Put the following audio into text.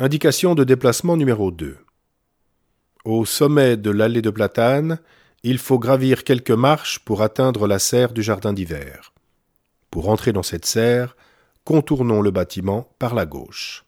Indication de déplacement numéro 2. Au sommet de l'allée de platane, il faut gravir quelques marches pour atteindre la serre du jardin d'hiver. Pour entrer dans cette serre, contournons le bâtiment par la gauche.